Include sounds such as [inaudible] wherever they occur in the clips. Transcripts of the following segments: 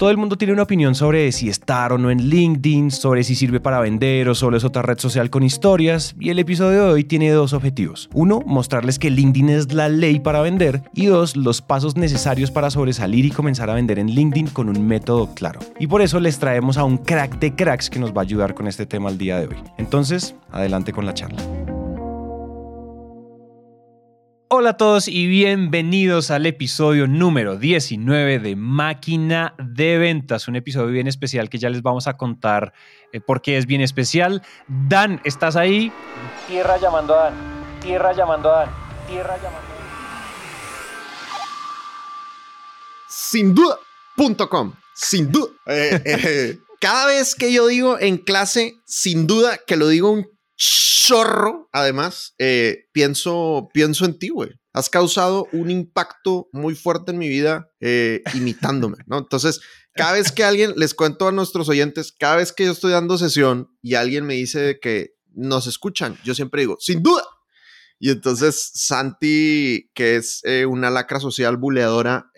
Todo el mundo tiene una opinión sobre si estar o no en LinkedIn, sobre si sirve para vender o solo es otra red social con historias, y el episodio de hoy tiene dos objetivos. Uno, mostrarles que LinkedIn es la ley para vender, y dos, los pasos necesarios para sobresalir y comenzar a vender en LinkedIn con un método claro. Y por eso les traemos a un crack de cracks que nos va a ayudar con este tema el día de hoy. Entonces, adelante con la charla. Hola a todos y bienvenidos al episodio número 19 de Máquina de Ventas, un episodio bien especial que ya les vamos a contar eh, por qué es bien especial. Dan, ¿estás ahí? Tierra llamando a Dan, tierra llamando a Dan, tierra llamando a Dan. Sin duda.com, sin duda. Eh, eh, cada vez que yo digo en clase, sin duda que lo digo un chorro, además, eh, pienso, pienso en ti, güey. Has causado un impacto muy fuerte en mi vida eh, imitándome, ¿no? Entonces, cada vez que alguien, les cuento a nuestros oyentes, cada vez que yo estoy dando sesión y alguien me dice que nos escuchan, yo siempre digo, sin duda. Y entonces Santi, que es eh, una lacra social buleadora,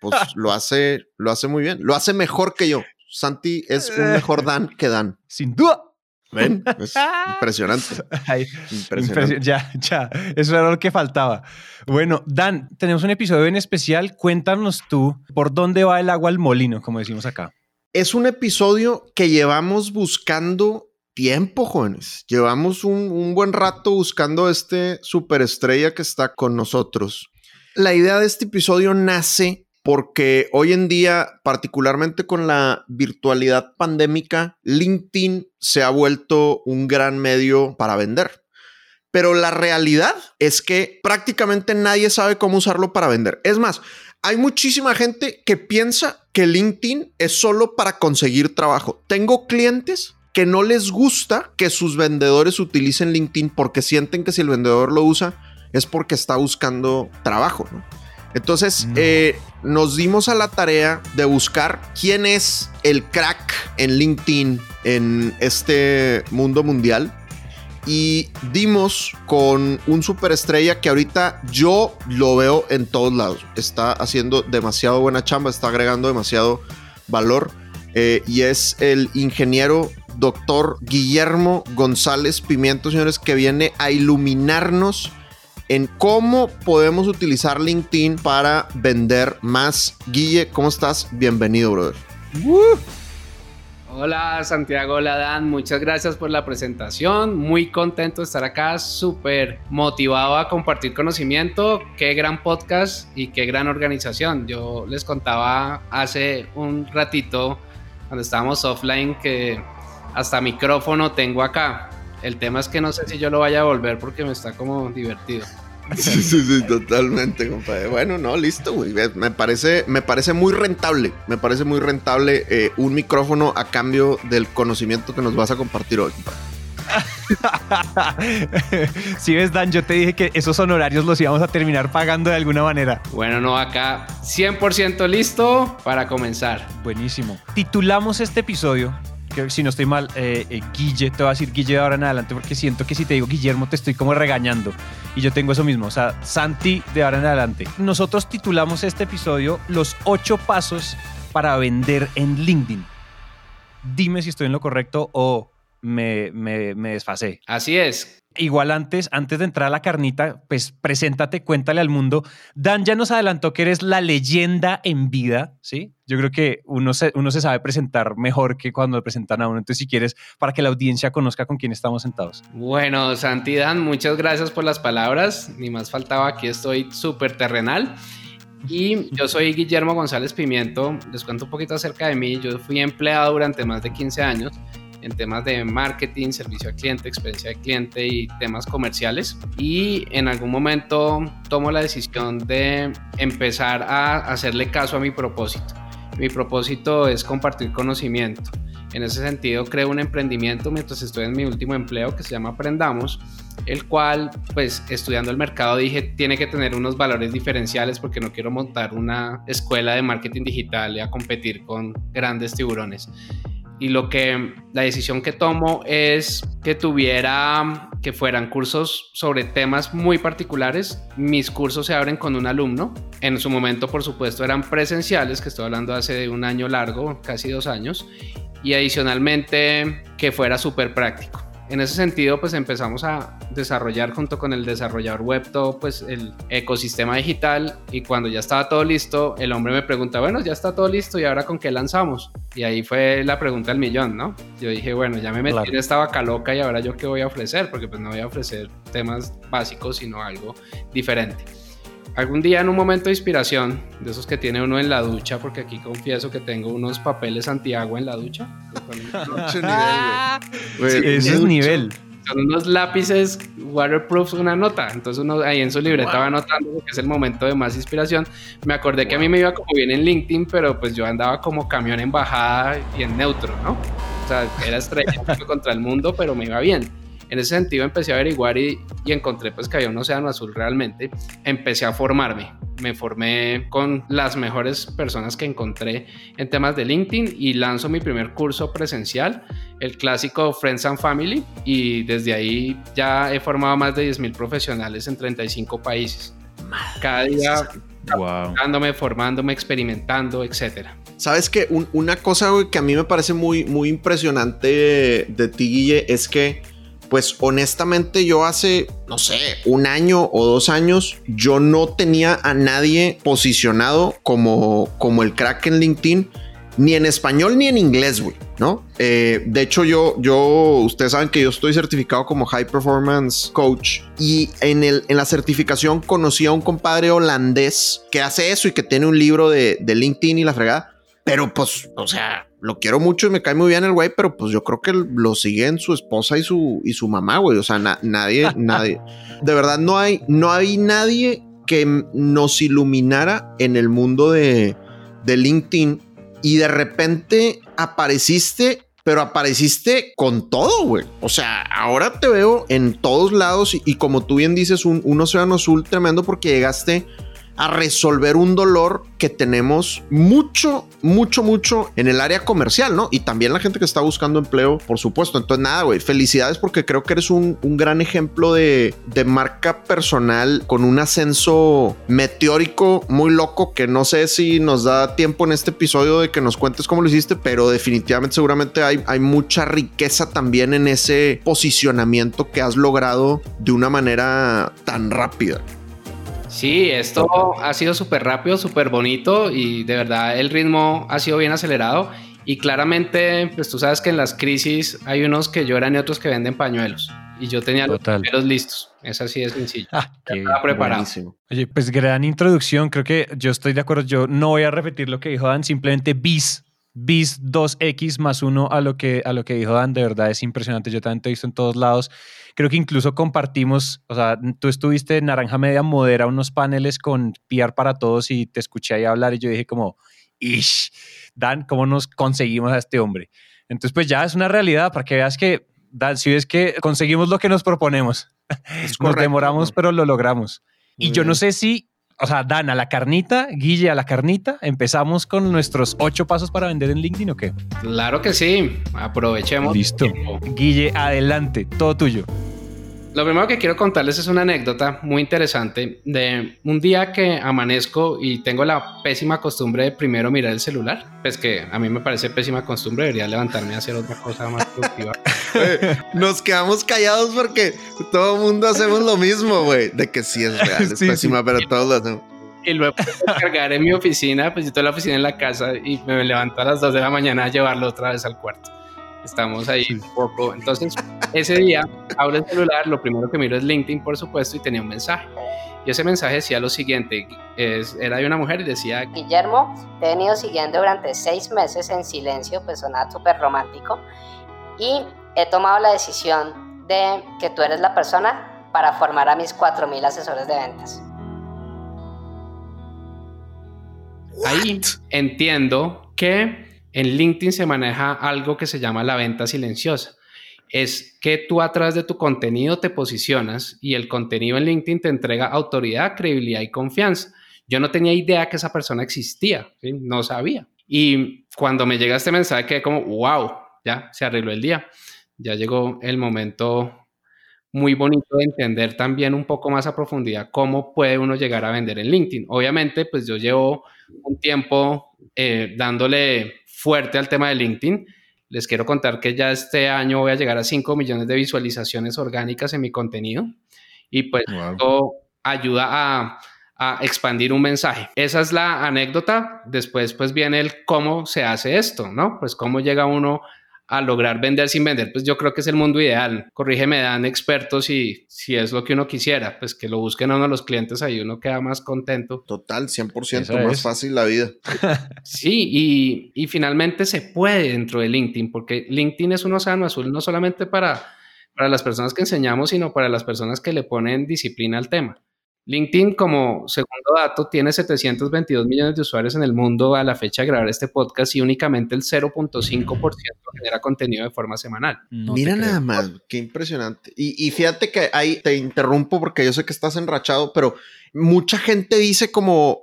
pues [laughs] lo hace, lo hace muy bien, lo hace mejor que yo. Santi es un mejor Dan que Dan. Sin duda. ¿Ven? [laughs] Es impresionante. Ay, impresionante. Ya, ya. Eso era lo que faltaba. Bueno, Dan, tenemos un episodio en especial. Cuéntanos tú por dónde va el agua al molino, como decimos acá. Es un episodio que llevamos buscando tiempo, jóvenes. Llevamos un, un buen rato buscando este superestrella que está con nosotros. La idea de este episodio nace porque hoy en día, particularmente con la virtualidad pandémica, LinkedIn se ha vuelto un gran medio para vender. Pero la realidad es que prácticamente nadie sabe cómo usarlo para vender. Es más, hay muchísima gente que piensa que LinkedIn es solo para conseguir trabajo. Tengo clientes que no les gusta que sus vendedores utilicen LinkedIn porque sienten que si el vendedor lo usa es porque está buscando trabajo. Entonces eh, nos dimos a la tarea de buscar quién es el crack en LinkedIn en este mundo mundial. Y dimos con un superestrella que ahorita yo lo veo en todos lados. Está haciendo demasiado buena chamba, está agregando demasiado valor. Eh, y es el ingeniero doctor Guillermo González Pimiento, señores, que viene a iluminarnos en cómo podemos utilizar LinkedIn para vender más. Guille, ¿cómo estás? Bienvenido, brother. Hola Santiago, hola Dan, muchas gracias por la presentación, muy contento de estar acá, súper motivado a compartir conocimiento, qué gran podcast y qué gran organización. Yo les contaba hace un ratito, cuando estábamos offline, que hasta micrófono tengo acá. El tema es que no sé si yo lo vaya a volver porque me está como divertido. [laughs] Sí, sí, sí, totalmente, compadre. Bueno, no, listo, güey. Me parece, me parece muy rentable. Me parece muy rentable eh, un micrófono a cambio del conocimiento que nos vas a compartir hoy, compadre. [laughs] si ves, Dan, yo te dije que esos honorarios los íbamos a terminar pagando de alguna manera. Bueno, no, acá 100% listo para comenzar. Buenísimo. Titulamos este episodio si no estoy mal, eh, eh, Guille, te voy a decir Guille de ahora en adelante porque siento que si te digo Guillermo te estoy como regañando. Y yo tengo eso mismo, o sea, Santi de ahora en adelante. Nosotros titulamos este episodio Los ocho pasos para vender en LinkedIn. Dime si estoy en lo correcto o me, me, me desfasé. Así es. Igual antes, antes de entrar a la carnita, pues preséntate, cuéntale al mundo. Dan ya nos adelantó que eres la leyenda en vida, ¿sí? Yo creo que uno se, uno se sabe presentar mejor que cuando le presentan a uno. Entonces, si quieres, para que la audiencia conozca con quién estamos sentados. Bueno, Santi Dan, muchas gracias por las palabras. Ni más faltaba, aquí estoy súper terrenal. Y yo soy Guillermo González Pimiento. Les cuento un poquito acerca de mí. Yo fui empleado durante más de 15 años en temas de marketing, servicio al cliente, experiencia de cliente y temas comerciales. Y en algún momento tomo la decisión de empezar a hacerle caso a mi propósito. Mi propósito es compartir conocimiento. En ese sentido, creo un emprendimiento mientras estoy en mi último empleo que se llama Aprendamos, el cual, pues estudiando el mercado, dije, tiene que tener unos valores diferenciales porque no quiero montar una escuela de marketing digital y a competir con grandes tiburones y lo que la decisión que tomo es que tuviera que fueran cursos sobre temas muy particulares. Mis cursos se abren con un alumno. En su momento, por supuesto, eran presenciales, que estoy hablando hace un año largo, casi dos años, y adicionalmente que fuera súper práctico en ese sentido, pues empezamos a desarrollar junto con el desarrollador web todo pues el ecosistema digital y cuando ya estaba todo listo, el hombre me pregunta, bueno, ya está todo listo y ahora con qué lanzamos? Y ahí fue la pregunta del millón, ¿no? Yo dije, bueno, ya me metí en esta vaca loca y ahora yo qué voy a ofrecer, porque pues no voy a ofrecer temas básicos, sino algo diferente algún día en un momento de inspiración, de esos que tiene uno en la ducha, porque aquí confieso que tengo unos papeles antiagua en la ducha. Nivel, Ese es nivel. Son unos lápices waterproof, una nota. Entonces uno ahí en su libreta va anotando que es el momento de más inspiración. Me acordé que a mí me iba como bien en LinkedIn, pero pues yo andaba como camión en bajada y en neutro, ¿no? O sea, era estrella [laughs] contra el mundo, pero me iba bien. En ese sentido empecé a averiguar y, encontré pues que había un océano azul realmente. Empecé a formarme. Me formé con las mejores personas que encontré en temas de LinkedIn y lanzo mi primer curso presencial, el clásico Friends and Family. Y desde ahí ya he formado más de 10.000 profesionales en 35 países. Cada día wow. formándome, experimentando, etcétera. Sabes que una cosa que a mí me parece muy, muy impresionante de ti, Guille, es que pues honestamente yo hace, no sé, un año o dos años, yo no tenía a nadie posicionado como, como el crack en LinkedIn, ni en español ni en inglés, güey, ¿no? Eh, de hecho, yo, yo, ustedes saben que yo estoy certificado como High Performance Coach y en, el, en la certificación conocí a un compadre holandés que hace eso y que tiene un libro de, de LinkedIn y la fregada, pero pues, o sea, lo quiero mucho y me cae muy bien el güey, pero pues yo creo que lo siguen su esposa y su, y su mamá, güey. O sea, nadie, [laughs] nadie. De verdad, no hay, no hay nadie que nos iluminara en el mundo de, de LinkedIn y de repente apareciste, pero apareciste con todo, güey. O sea, ahora te veo en todos lados y, como tú bien dices, un, un océano azul tremendo porque llegaste a resolver un dolor que tenemos mucho, mucho, mucho en el área comercial, ¿no? Y también la gente que está buscando empleo, por supuesto. Entonces, nada, güey, felicidades porque creo que eres un, gran ejemplo de, marca personal con un ascenso meteórico muy loco que no sé si nos da tiempo en este episodio de que nos cuentes cómo lo hiciste, pero definitivamente seguramente hay mucha riqueza también en ese posicionamiento que has logrado de una manera tan rápida. Sí, esto ha sido súper rápido, súper bonito y de verdad el ritmo ha sido bien acelerado y claramente, pues tú sabes que en las crisis hay unos que lloran y otros que venden pañuelos y yo tenía los pañuelos listos. Es así de sencillo. Ah, estaba preparado. Oye, pues gran introducción. Creo que yo estoy de acuerdo. Yo no voy a repetir lo que dijo Dan, simplemente bis bis 2x más 1 a lo que a lo que dijo Dan, de verdad es impresionante. Yo también te he visto en todos lados. Creo que incluso compartimos, o sea, tú estuviste en Naranja Media, modera unos paneles con PR para todos y te escuché ahí hablar y yo dije como, ish, Dan, ¿cómo nos conseguimos a este hombre? Entonces, pues ya es una realidad para que veas que, Dan, si ves que conseguimos lo que nos proponemos. [laughs] nos demoramos, pero lo logramos. y yo no sé si o sea, Dan a la carnita, Guille a la carnita. ¿Empezamos con nuestros ocho pasos para vender en LinkedIn o qué? Claro que sí. Aprovechemos. Listo. Guille, adelante, todo tuyo. Lo primero que quiero contarles es una anécdota muy interesante de un día que amanezco y tengo la pésima costumbre de primero mirar el celular. Pues que a mí me parece pésima costumbre, debería levantarme a hacer otra cosa más productiva. [laughs] Nos quedamos callados porque todo el mundo hacemos lo mismo, güey. De que sí es real, es [laughs] pésima, pero todos lo hacemos. Y luego cargar en mi oficina, pues yo tengo la oficina en la casa y me levanto a las 2 de la mañana a llevarlo otra vez al cuarto. Estamos ahí un poco. Entonces, ese día abro el celular, lo primero que miro es LinkedIn, por supuesto, y tenía un mensaje. Y ese mensaje decía lo siguiente, es, era de una mujer y decía... Guillermo, te he venido siguiendo durante seis meses en silencio, pues sonaba súper romántico, y he tomado la decisión de que tú eres la persona para formar a mis 4.000 asesores de ventas. Ahí entiendo que En LinkedIn se maneja algo que se llama la venta silenciosa. Es que tú a través de tu contenido te posicionas y el contenido en LinkedIn te entrega autoridad, credibilidad y confianza. Yo no tenía idea que esa persona existía, no sabía. Y cuando me llega este mensaje, quedé como, wow, ya se arregló el día. Ya llegó el momento muy bonito de entender también un poco más a profundidad cómo puede uno llegar a vender en LinkedIn. Obviamente, pues yo llevo un tiempo eh, dándole fuerte al tema de LinkedIn. Les quiero contar que ya este año voy a llegar a 5 millones de visualizaciones orgánicas en mi contenido y pues esto ayuda a, a expandir un mensaje. Esa es la anécdota. Después pues viene el cómo se hace esto, ¿no? Pues cómo llega uno a lograr vender sin vender, pues yo creo que es el mundo ideal. Corrígeme, dan expertos y si es lo que uno quisiera, pues que lo busquen a uno los clientes, ahí uno queda más contento. Total, 100% más fácil la vida. [laughs] sí, y, y, finalmente se puede dentro de LinkedIn, porque LinkedIn es un océano azul no solamente para, para las personas que enseñamos, sino para las personas que le ponen disciplina al tema. LinkedIn, como segundo dato, tiene 722 millones de usuarios en el mundo a la fecha de grabar este podcast y únicamente el 0.5% genera contenido de forma semanal. Mira nada más, qué impresionante. Y, y, fíjate que ahí te interrumpo porque yo sé que estás enrachado, pero mucha gente dice como,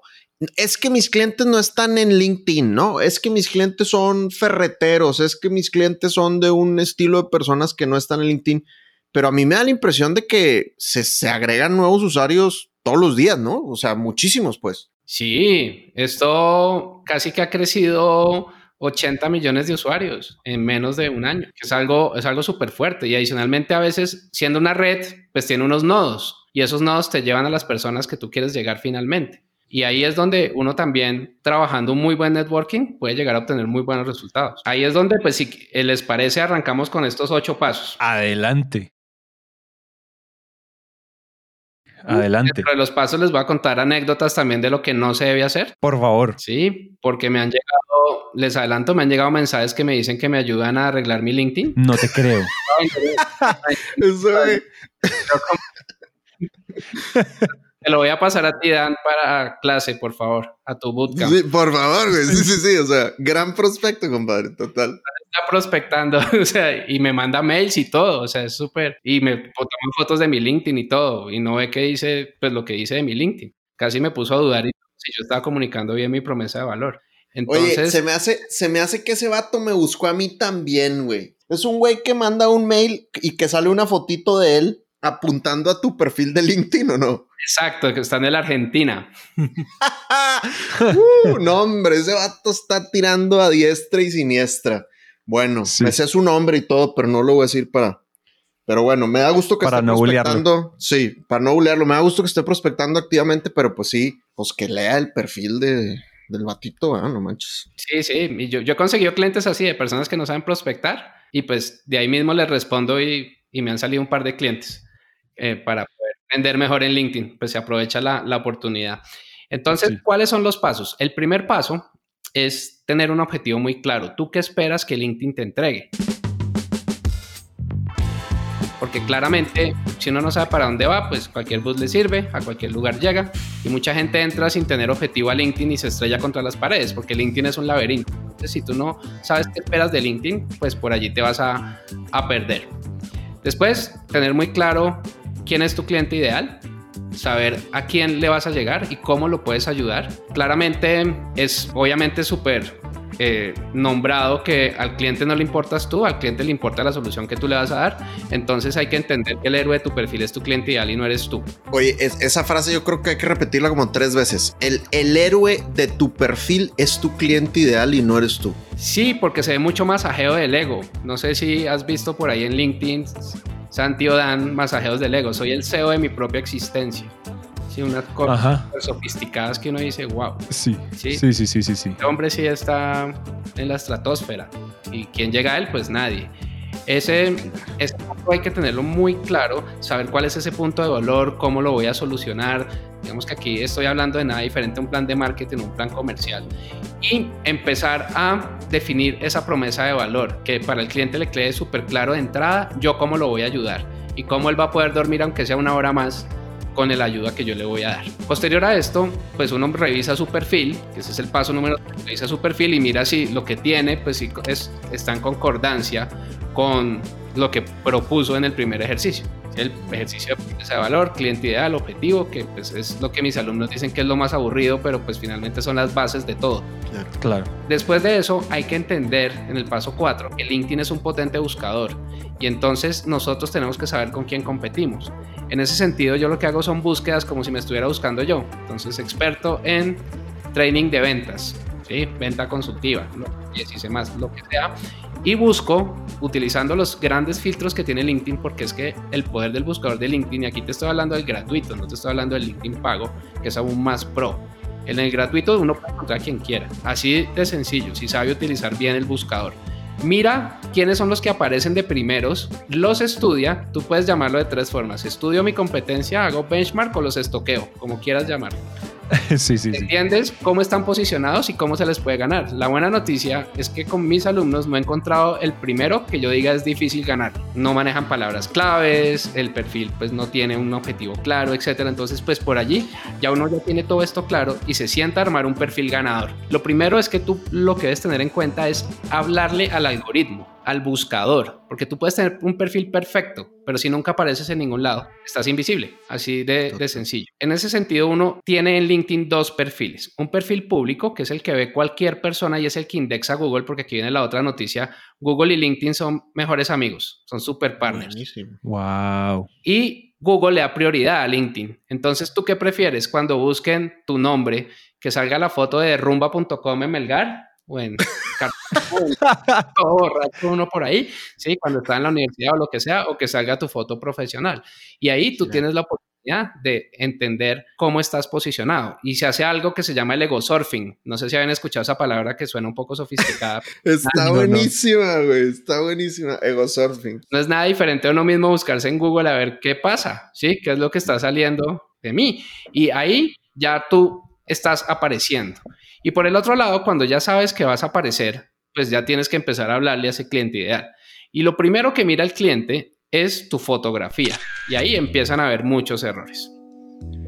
es que mis clientes no están en LinkedIn, ¿no? Es que mis clientes son ferreteros, es que mis clientes son de un estilo de personas que no están en LinkedIn pero a mí me da la impresión de que se, agregan nuevos usuarios todos los días, ¿no? O sea, muchísimos, pues. Sí, esto casi que ha crecido 80 millones de usuarios en menos de un año, que es algo, es algo súper fuerte. Y adicionalmente a veces, siendo una red, pues tiene unos nodos y esos nodos te llevan a las personas que tú quieres llegar finalmente. Y ahí es donde uno también, trabajando un muy buen networking, puede llegar a obtener muy buenos resultados. Ahí es donde, pues si les parece, arrancamos con estos ocho pasos. Adelante. Adelante. Dentro de los pasos les voy a contar anécdotas también de lo que no se debe hacer. Por favor. Sí, porque me han llegado, les adelanto, me han llegado mensajes que me dicen que me ayudan a arreglar mi LinkedIn. No te creo. [laughs] [laughs] Te lo voy a pasar a ti, Dan, para clase, por favor, a tu bootcamp. Sí, por favor, güey. Sí, sí, sí. O sea, [laughs] gran prospecto, compadre, total. Está prospectando, [laughs] o sea, y me manda mails y todo, o sea, es súper. Y me toman fotos de mi LinkedIn y todo, y no ve que dice, pues lo que dice de mi LinkedIn. Casi me puso a dudar si yo estaba comunicando bien mi promesa de valor. Entonces, Oye, se me, hace, se me hace que ese vato me buscó a mí también, güey. Es un güey que manda un mail y que sale una fotito de él apuntando a tu perfil de LinkedIn o no? Exacto, que está en la Argentina. [laughs] uh, no, hombre, ese vato está tirando a diestra y siniestra. Bueno, me sé su nombre y todo, pero no lo voy a decir para. Pero bueno, me da gusto que para esté no prospectando. Sí, para no bulearlo. Me da gusto que esté prospectando activamente, pero pues sí, pues que lea el perfil de, del batito, ¿eh? no manches. Sí, sí. Y yo, yo he conseguido clientes así, de personas que no saben prospectar, y pues de ahí mismo les respondo y, y me han salido un par de clientes. Eh, para poder vender mejor en LinkedIn, pues se aprovecha la, la oportunidad. Entonces, ¿cuáles son los pasos? El primer paso es tener un objetivo muy claro. ¿Tú qué esperas que LinkedIn te entregue? Porque claramente, si uno no sabe para dónde va, pues cualquier bus le sirve, a cualquier lugar llega. Y mucha gente entra sin tener objetivo a LinkedIn y se estrella contra las paredes, porque LinkedIn es un laberinto. Entonces, si tú no sabes qué esperas de LinkedIn, pues por allí te vas a, a perder. Después, tener muy claro quién es tu cliente ideal, saber a quién le vas a llegar y cómo lo puedes ayudar. Claramente es obviamente súper eh, nombrado que al cliente no le importas tú, al cliente le importa la solución que tú le vas a dar. Entonces hay que entender que el héroe de tu perfil es tu cliente ideal y no eres tú. Oye, esa frase yo creo que hay que repetirla como tres veces. El, el héroe de tu perfil es tu cliente ideal y no eres tú. Sí, porque se ve mucho masajeo del ego. No sé si has visto por ahí en LinkedIn Santi Dan masajeos del ego. Soy el CEO de mi propia existencia. Sí, unas cosas sofisticadas que uno dice, wow. Sí, sí, sí, sí, sí, sí. sí. Este hombre sí está en la estratosfera. ¿Y quién llega a él? Pues nadie. Ese, ese punto hay que tenerlo muy claro, saber cuál es ese punto de dolor, cómo lo voy a solucionar. Digamos que aquí estoy hablando de nada diferente a un plan de marketing, un plan comercial. Y empezar a definir esa promesa de valor, que para el cliente le quede súper claro de entrada, yo cómo lo voy a ayudar y cómo él va a poder dormir aunque sea una hora más con la ayuda que yo le voy a dar. Posterior a esto, pues uno revisa su perfil, ese es el paso número, revisa su perfil y mira si lo que tiene, pues si es, está en concordancia con lo que propuso en el primer ejercicio. El ejercicio de valor, cliente ideal, objetivo, que pues es lo que mis alumnos dicen que es lo más aburrido, pero pues finalmente son las bases de todo. Claro. Después de eso hay que entender en el paso 4 que LinkedIn es un potente buscador y entonces nosotros tenemos que saber con quién competimos. En ese sentido yo lo que hago son búsquedas como si me estuviera buscando yo. Entonces experto en training de ventas, ¿sí? venta consultiva, y así más, lo que sea. Y busco utilizando los grandes filtros que tiene LinkedIn, porque es que el poder del buscador de LinkedIn, y aquí te estoy hablando del gratuito, no te estoy hablando del LinkedIn pago, que es aún más pro. En el gratuito uno puede encontrar a quien quiera, así de sencillo, si sabe utilizar bien el buscador. Mira quiénes son los que aparecen de primeros, los estudia, tú puedes llamarlo de tres formas. Estudio mi competencia, hago benchmark o los estoqueo, como quieras llamarlo. [laughs] sí, sí, sí. ¿Entiendes cómo están posicionados y cómo se les puede ganar? La buena noticia es que con mis alumnos no he encontrado el primero que yo diga es difícil ganar. No manejan palabras claves, el perfil pues no tiene un objetivo claro, etcétera. Entonces pues por allí ya uno ya tiene todo esto claro y se sienta a armar un perfil ganador. Lo primero es que tú lo que debes tener en cuenta es hablarle al algoritmo al buscador, porque tú puedes tener un perfil perfecto, pero si nunca apareces en ningún lado, estás invisible, así de, de, sencillo. En ese sentido, uno tiene en LinkedIn dos perfiles, un perfil público, que es el que ve cualquier persona y es el que indexa Google, porque aquí viene la otra noticia, Google y LinkedIn son mejores amigos, son super partners. Buenísimo. Wow. Y Google le da prioridad a LinkedIn. Entonces, ¿tú qué prefieres cuando busquen tu nombre, que salga la foto de rumba.com en Melgar? O en [laughs] borracho uno por ahí, ¿sí? Cuando está en la universidad o lo que sea, o que salga tu foto profesional. Y ahí tú tienes la oportunidad de entender cómo estás posicionado. Y se hace algo que se llama el ego surfing. No sé si habían escuchado esa palabra que suena un poco sofisticada. [laughs] está buenísima, güey. Está buenísima. Ego surfing. No es nada diferente a uno mismo buscarse en Google a ver qué pasa, ¿sí? ¿Qué es lo que está saliendo de mí? Y ahí ya tú estás apareciendo. Y por el otro lado, cuando ya sabes que vas a aparecer, pues ya tienes que empezar a hablarle a ese cliente ideal. Y lo primero que mira el cliente es tu fotografía. Y ahí empiezan a haber muchos errores.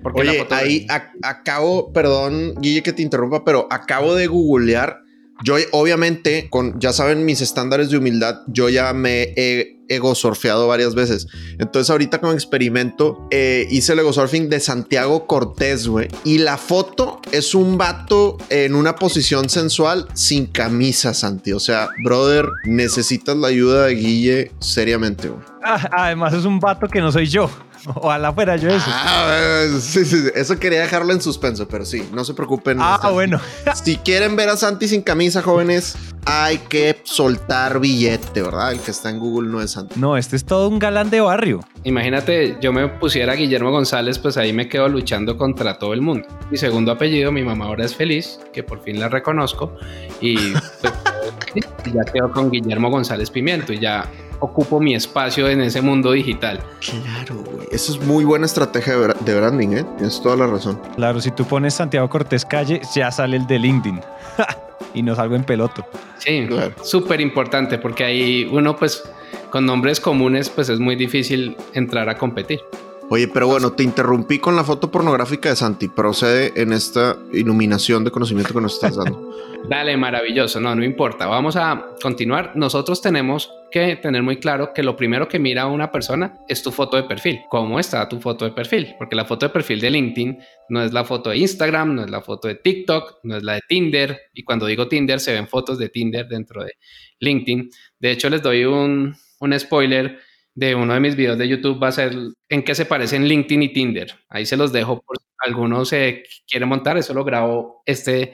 Porque la Oye, fotografía- ahí ac- acabo, perdón, Guille, que te interrumpa, pero acabo de googlear. Yo, obviamente, con ya saben mis estándares de humildad, yo ya me he ego surfeado varias veces. Entonces, ahorita como experimento, eh, hice el ego surfing de Santiago Cortés, güey. Y la foto es un vato en una posición sensual sin camisa, Santi. O sea, brother, necesitas la ayuda de Guille seriamente, güey. Ah, además es un vato que no soy yo. [laughs] Ojalá fuera yo eso. Ah, sí, sí, sí. Eso quería dejarlo en suspenso, pero sí, no se preocupen. Ah, bueno. [laughs] Si quieren ver a Santi sin camisa, jóvenes, hay que soltar billete, ¿verdad? El que está en Google no es Santi. No, este es todo un galán de barrio. Imagínate, yo me pusiera Guillermo González, pues ahí me quedo luchando contra todo el mundo. Mi segundo apellido, mi mamá ahora es feliz, que por fin la reconozco, y pues, [laughs] ya quedo con Guillermo González Pimiento y ya ocupo mi espacio en ese mundo digital. Claro, güey. Eso es muy buena estrategia de branding, ¿eh? Tienes toda la razón. Claro, si tú pones Santiago Cortés Calle, ya sale el de LinkedIn. [laughs] y no salgo en peloto. Sí, Claro. súper importante porque ahí uno pues con nombres comunes pues es muy difícil entrar a competir. Oye, pero bueno, te interrumpí con la foto pornográfica de Santi. Procede en esta iluminación de conocimiento que nos estás dando. [laughs] Dale, maravilloso. No, no importa. Vamos a continuar. Nosotros tenemos que tener muy claro que lo primero que mira una persona es tu foto de perfil. ¿Cómo está tu foto de perfil? Porque la foto de perfil de LinkedIn no es la foto de Instagram, no es la foto de TikTok, no es la de Tinder. Y cuando digo Tinder, se ven fotos de Tinder dentro de LinkedIn. De hecho, les doy un, un spoiler de uno de mis videos de YouTube. Va a ser en qué se parecen LinkedIn y Tinder. Ahí se los dejo por si alguno se quiere montar. Eso lo grabo este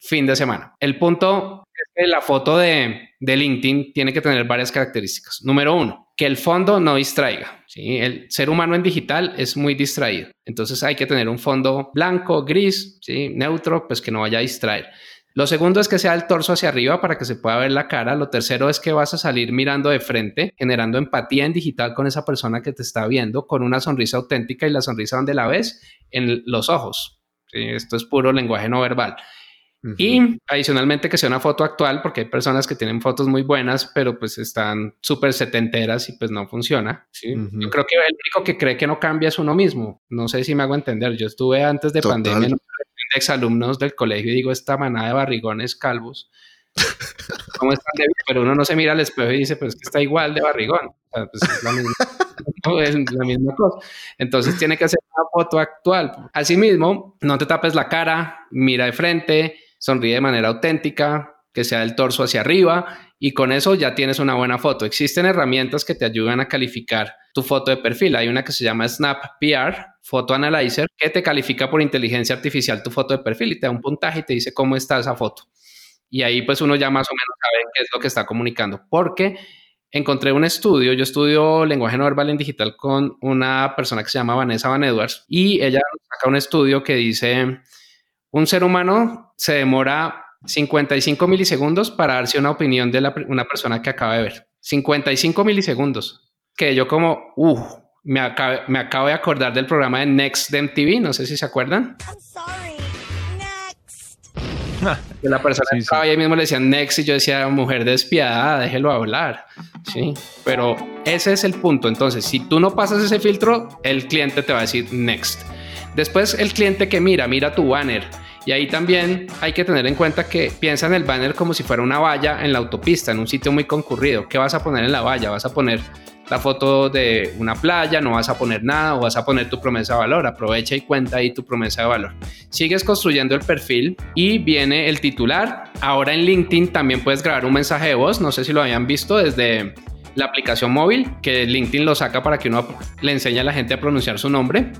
fin de semana. El punto es la foto de, de LinkedIn tiene que tener varias características. Número uno, que el fondo no distraiga. ¿sí? El ser humano en digital es muy distraído. Entonces hay que tener un fondo blanco, gris, ¿sí? neutro, pues que no vaya a distraer. Lo segundo es que sea el torso hacia arriba para que se pueda ver la cara. Lo tercero es que vas a salir mirando de frente, generando empatía en digital con esa persona que te está viendo, con una sonrisa auténtica y la sonrisa donde la ves en los ojos. Esto es puro lenguaje no verbal. Y adicionalmente que sea una foto actual, porque hay personas que tienen fotos muy buenas, pero pues están súper setenteras y pues no funciona. Yo creo que el único que cree que no cambia es uno mismo. No sé si me hago entender. Yo estuve antes de pandemia en exalumnos del colegio y digo, esta manada de barrigones calvos. [laughs] ¿Cómo están Pero uno no se mira al espejo y dice, pues que está igual de barrigón. Pues, es, la misma, [laughs] es la misma cosa. Entonces tiene que hacer una foto actual. Asimismo, no te tapes la cara, mira de frente, sonríe de manera auténtica, que sea el torso hacia arriba y con eso ya tienes una buena foto. Existen herramientas que te ayudan a calificar tu foto de perfil. Hay una que se llama Snap PR, Photo Analyzer, que te califica por inteligencia artificial tu foto de perfil y te da un puntaje y te dice cómo está esa foto. Y ahí pues uno ya más o menos sabe qué es lo que está comunicando. Porque encontré un estudio, yo estudio lenguaje no verbal en digital con una persona que se llama Vanessa Van Edwards y ella saca un estudio que dice un ser humano se demora 55 milisegundos para darse una opinión de una persona que acaba de ver. 55 milisegundos. Que yo como, uh, me, me acabo de acordar del programa de Next de MTV, no sé si se acuerdan. [laughs] Que la persona sí, estaba ahí mismo le decían next y yo decía, mujer despiadada, déjelo hablar. Sí, pero ese es el punto. Entonces, si tú no pasas ese filtro, el cliente te va a decir next. Después, el cliente que mira, mira tu banner y ahí también hay que tener en cuenta que piensa en el banner como si fuera una valla en la autopista, en un sitio muy concurrido. ¿Qué vas a poner en la valla? ¿Vas a poner la foto de una playa? ¿No vas a poner nada? ¿O vas a poner tu promesa de valor? Aprovecha y cuenta ahí tu promesa de valor. Sigues construyendo el perfil y viene el titular. Ahora en LinkedIn también puedes grabar un mensaje de voz. No sé si lo habían visto desde la aplicación móvil, que LinkedIn lo saca para que uno le enseñe a la gente a pronunciar su nombre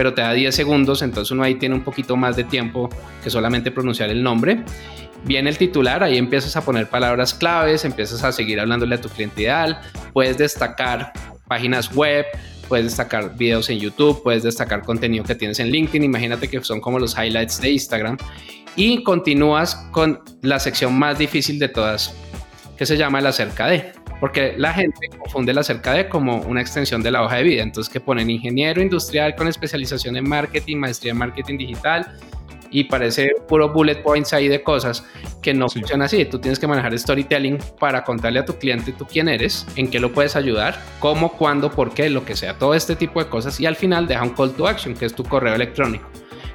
pero te da 10 segundos, entonces uno ahí tiene un poquito más de tiempo que solamente pronunciar el nombre. Viene el titular, ahí empiezas a poner palabras claves, empiezas a seguir hablándole a tu cliente ideal, puedes destacar páginas web, puedes destacar videos en YouTube, puedes destacar contenido que tienes en LinkedIn, imagínate que son como los highlights de Instagram y continúas con la sección más difícil de todas, que se llama el acerca de porque la gente confunde la cerca de como una extensión de la hoja de vida. Entonces, que ponen ingeniero industrial con especialización en marketing, maestría en marketing digital y parece puro bullet points ahí de cosas que no funciona así. Tú tienes que manejar storytelling para contarle a tu cliente tú quién eres, en qué lo puedes ayudar, cómo, cuándo, por qué, lo que sea, todo este tipo de cosas y al final deja un call to action, que es tu correo electrónico.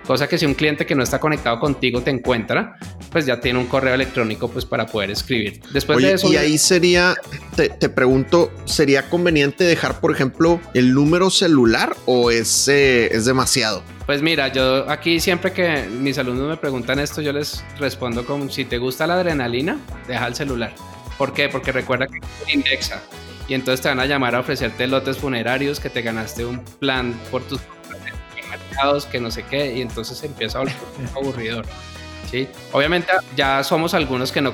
Cosa que si un cliente que no está conectado contigo te encuentra, pues ya tiene un correo electrónico pues para poder escribir. Después de eso... Y ahí sería, te, pregunto, ¿sería conveniente dejar, por ejemplo, el número celular o es, es demasiado? Pues mira, yo aquí siempre que mis alumnos me preguntan esto, yo les respondo como si te gusta la adrenalina, deja el celular. ¿Por qué? Porque recuerda que indexa y entonces te van a llamar a ofrecerte lotes funerarios que te ganaste un plan por tus que no sé qué, y entonces empieza a volver aburridor. ¿sí? Obviamente ya somos algunos que no,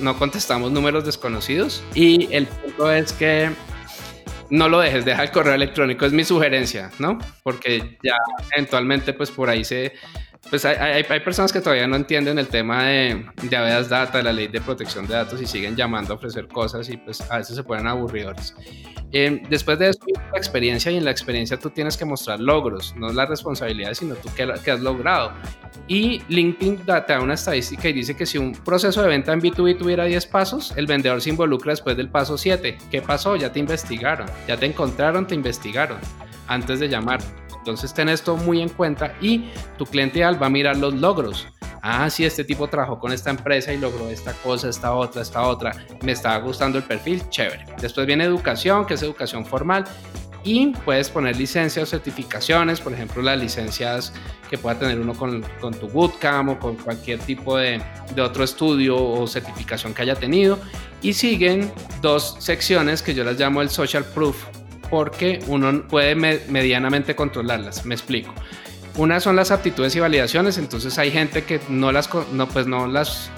no contestamos números desconocidos y el punto es que no lo dejes, deja el correo electrónico, es mi sugerencia, ¿no? Porque ya eventualmente pues por ahí se pues hay, hay, personas que todavía no entienden el tema de, de habeas data, de la ley de protección de datos y siguen llamando a ofrecer cosas y pues a veces se ponen aburridores. Eh, después de eso, la experiencia y en la experiencia tú tienes que mostrar logros, no las responsabilidades, sino tú qué, qué has logrado. Y LinkedIn te da una estadística y dice que si un proceso de venta en B2B tuviera 10 pasos, el vendedor se involucra después del paso 7. ¿Qué pasó? Ya te investigaron, ya te encontraron, te investigaron antes de llamar. Entonces ten esto muy en cuenta y tu cliente ideal va a mirar los logros. Ah, sí, este tipo trabajó con esta empresa y logró esta cosa, esta otra, esta otra. Me estaba gustando el perfil, chévere. Después viene educación, que es educación formal. Y puedes poner licencias o certificaciones, por ejemplo, las licencias que pueda tener uno con, con tu bootcamp o con cualquier tipo de, de otro estudio o certificación que haya tenido. Y siguen dos secciones que yo las llamo el social proof porque uno puede medianamente controlarlas. Me explico. Una son las aptitudes y validaciones, entonces hay gente que no las, no, pues no las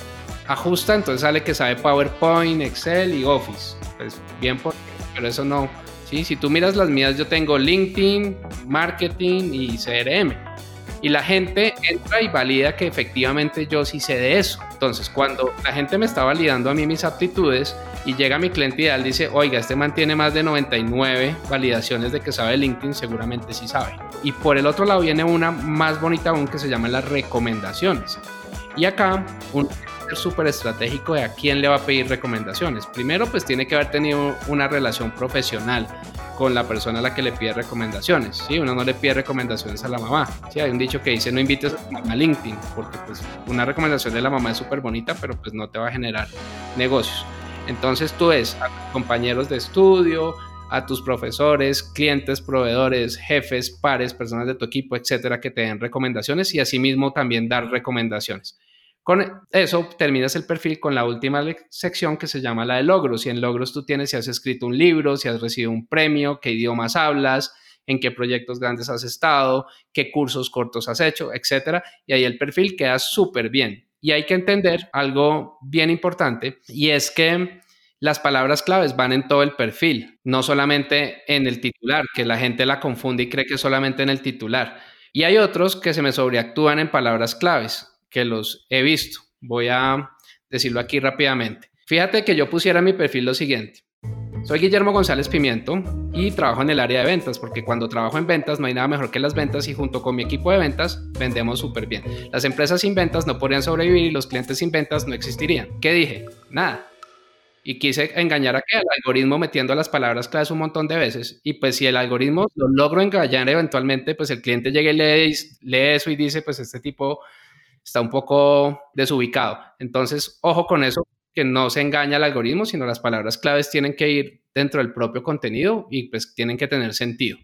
ajusta, entonces sale que sabe PowerPoint, Excel y Office. Pues bien, pero eso no. ¿sí? Si tú miras las mías, yo tengo LinkedIn, Marketing y CRM. Y la gente entra y valida que efectivamente yo sí sé de eso. Entonces, cuando la gente me está validando a mí mis aptitudes, y llega mi cliente ideal, dice, oiga, este mantiene más de 99 validaciones de que sabe LinkedIn, seguramente sí sabe. Y por el otro lado viene una más bonita aún que se llama las recomendaciones. Y acá, un súper estratégico de a quién le va a pedir recomendaciones. Primero, pues tiene que haber tenido una relación profesional con la persona a la que le pide recomendaciones. ¿sí? Uno no le pide recomendaciones a la mamá. ¿sí? Hay un dicho que dice no invites a LinkedIn, porque pues una recomendación de la mamá es súper bonita, pero pues no te va a generar negocios. Entonces tú ves a compañeros de estudio, a tus profesores, clientes, proveedores, jefes, pares, personas de tu equipo, etcétera, que te den recomendaciones y asimismo también dar recomendaciones. Con eso terminas el perfil con la última sección que se llama la de logros. Y en logros tú tienes si has escrito un libro, si has recibido un premio, qué idiomas hablas, en qué proyectos grandes has estado, qué cursos cortos has hecho, etcétera. Y ahí el perfil queda súper bien. Y hay que entender algo bien importante y es que las palabras claves van en todo el perfil, no solamente en el titular, que la gente la confunde y cree que solamente en el titular. Y hay otros que se me sobreactúan en palabras claves que los he visto. Voy a decirlo aquí rápidamente. Fíjate que yo pusiera en mi perfil lo siguiente. Soy Guillermo González Pimiento y trabajo en el área de ventas, porque cuando trabajo en ventas no hay nada mejor que las ventas y junto con mi equipo de ventas vendemos súper bien. Las empresas sin ventas no podrían sobrevivir y los clientes sin ventas no existirían. ¿Qué dije? Nada. Y quise engañar a que al algoritmo metiendo las palabras claves un montón de veces. Y pues si el algoritmo lo logro engañar eventualmente, pues el cliente llega y lee, lee eso y dice, pues este tipo está un poco desubicado. Entonces, ojo con eso, que no se engaña el algoritmo, sino las palabras claves tienen que ir dentro del propio contenido y pues tienen que tener sentido.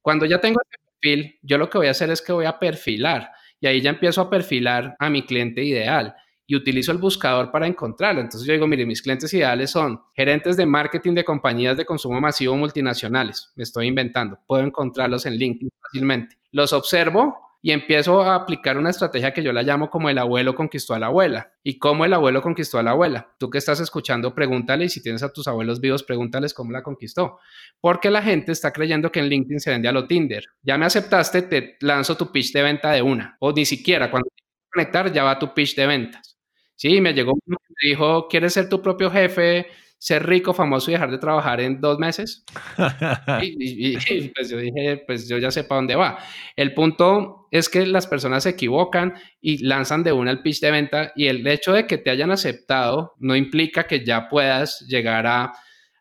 Cuando ya tengo este perfil, yo lo que voy a hacer es que voy a perfilar y ahí ya empiezo a perfilar a mi cliente ideal y utilizo el buscador para encontrarlo. Entonces yo digo, mire, mis clientes ideales son gerentes de marketing de compañías de consumo masivo multinacionales. Me estoy inventando. Puedo encontrarlos en LinkedIn fácilmente. Los observo y empiezo a aplicar una estrategia que yo la llamo como el abuelo conquistó a la abuela. ¿Y cómo el abuelo conquistó a la abuela? Tú que estás escuchando, pregúntale y si tienes a tus abuelos vivos, pregúntales cómo la conquistó. Porque la gente está creyendo que en LinkedIn se vende a lo Tinder. Ya me aceptaste, te lanzo tu pitch de venta de una. O ni siquiera cuando conectar ya va tu pitch de ventas. Sí, me llegó uno que me dijo, ¿quieres ser tu propio jefe? Ser rico, famoso y dejar de trabajar en dos meses. [laughs] y, pues yo dije, pues yo ya sé para dónde va. El punto es que las personas se equivocan y lanzan de una el pitch de venta y el hecho de que te hayan aceptado no implica que ya puedas llegar a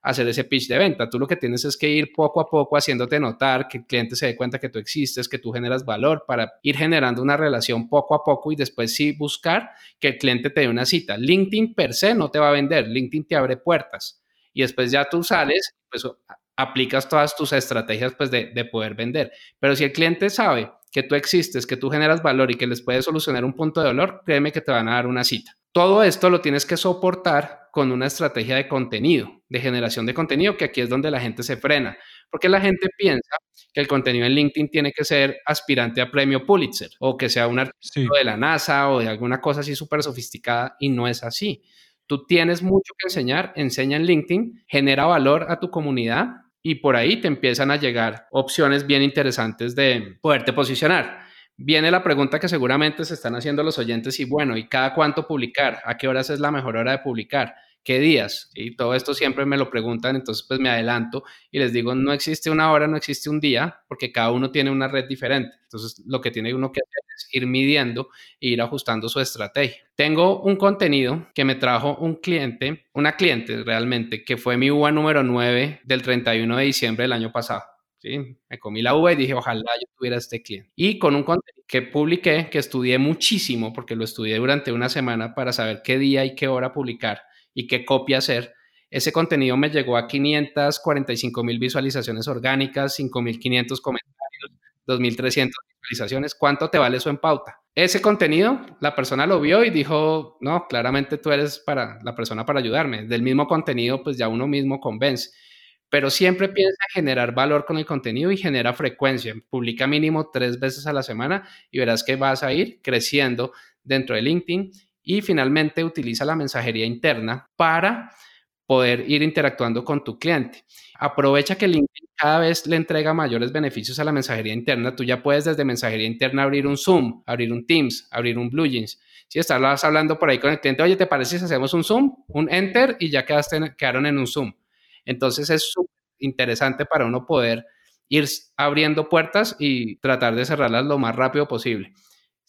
hacer ese pitch de venta. Tú lo que tienes es que ir poco a poco haciéndote notar, que el cliente se dé cuenta que tú existes, que tú generas valor para ir generando una relación poco a poco y después sí buscar que el cliente te dé una cita. LinkedIn per se no te va a vender, LinkedIn te abre puertas y después ya tú sales, pues aplicas todas tus estrategias pues de, de poder vender. Pero si el cliente sabe que tú existes, que tú generas valor y que les puedes solucionar un punto de dolor, créeme que te van a dar una cita. Todo esto lo tienes que soportar con una estrategia de contenido, de generación de contenido, que aquí es donde la gente se frena, porque la gente piensa que el contenido en LinkedIn tiene que ser aspirante a premio Pulitzer o que sea un artículo de la NASA o de alguna cosa así súper sofisticada y no es así. Tú tienes mucho que enseñar, enseña en LinkedIn, genera valor a tu comunidad y por ahí te empiezan a llegar opciones bien interesantes de poderte posicionar viene la pregunta que seguramente se están haciendo los oyentes y bueno, ¿y cada cuánto publicar? ¿A qué horas es la mejor hora de publicar? ¿Qué días? Y todo esto siempre me lo preguntan, entonces pues me adelanto y les digo, no existe una hora, no existe un día, porque cada uno tiene una red diferente. Entonces lo que tiene uno que hacer es ir midiendo e ir ajustando su estrategia. Tengo un contenido que me trajo un cliente, una cliente realmente, que fue mi UA número 9 del 31 de diciembre del año pasado. ¿Sí? Me comí la uva y dije, ojalá yo tuviera este cliente. Y con un contenido que publiqué, que estudié muchísimo, porque lo estudié durante una semana para saber qué día y qué hora publicar y qué copia hacer. Ese contenido me llegó a 545 mil visualizaciones orgánicas, 5.500 comentarios, 2.300 visualizaciones. ¿Cuánto te vale eso en pauta? Ese contenido, la persona lo vio y dijo, no, claramente tú eres para la persona para ayudarme. Del mismo contenido, pues ya uno mismo convence pero siempre piensa generar valor con el contenido y genera frecuencia. Publica mínimo tres veces a la semana y verás que vas a ir creciendo dentro de LinkedIn. Y finalmente utiliza la mensajería interna para poder ir interactuando con tu cliente. Aprovecha que LinkedIn cada vez le entrega mayores beneficios a la mensajería interna. Tú ya puedes desde mensajería interna abrir un Zoom, abrir un Teams, abrir un Blue Jeans. Si estás hablando por ahí con el cliente, oye, ¿te parece si hacemos un Zoom? Un Enter y ya quedaste, quedaron en un Zoom. Entonces es interesante para uno poder ir abriendo puertas y tratar de cerrarlas lo más rápido posible.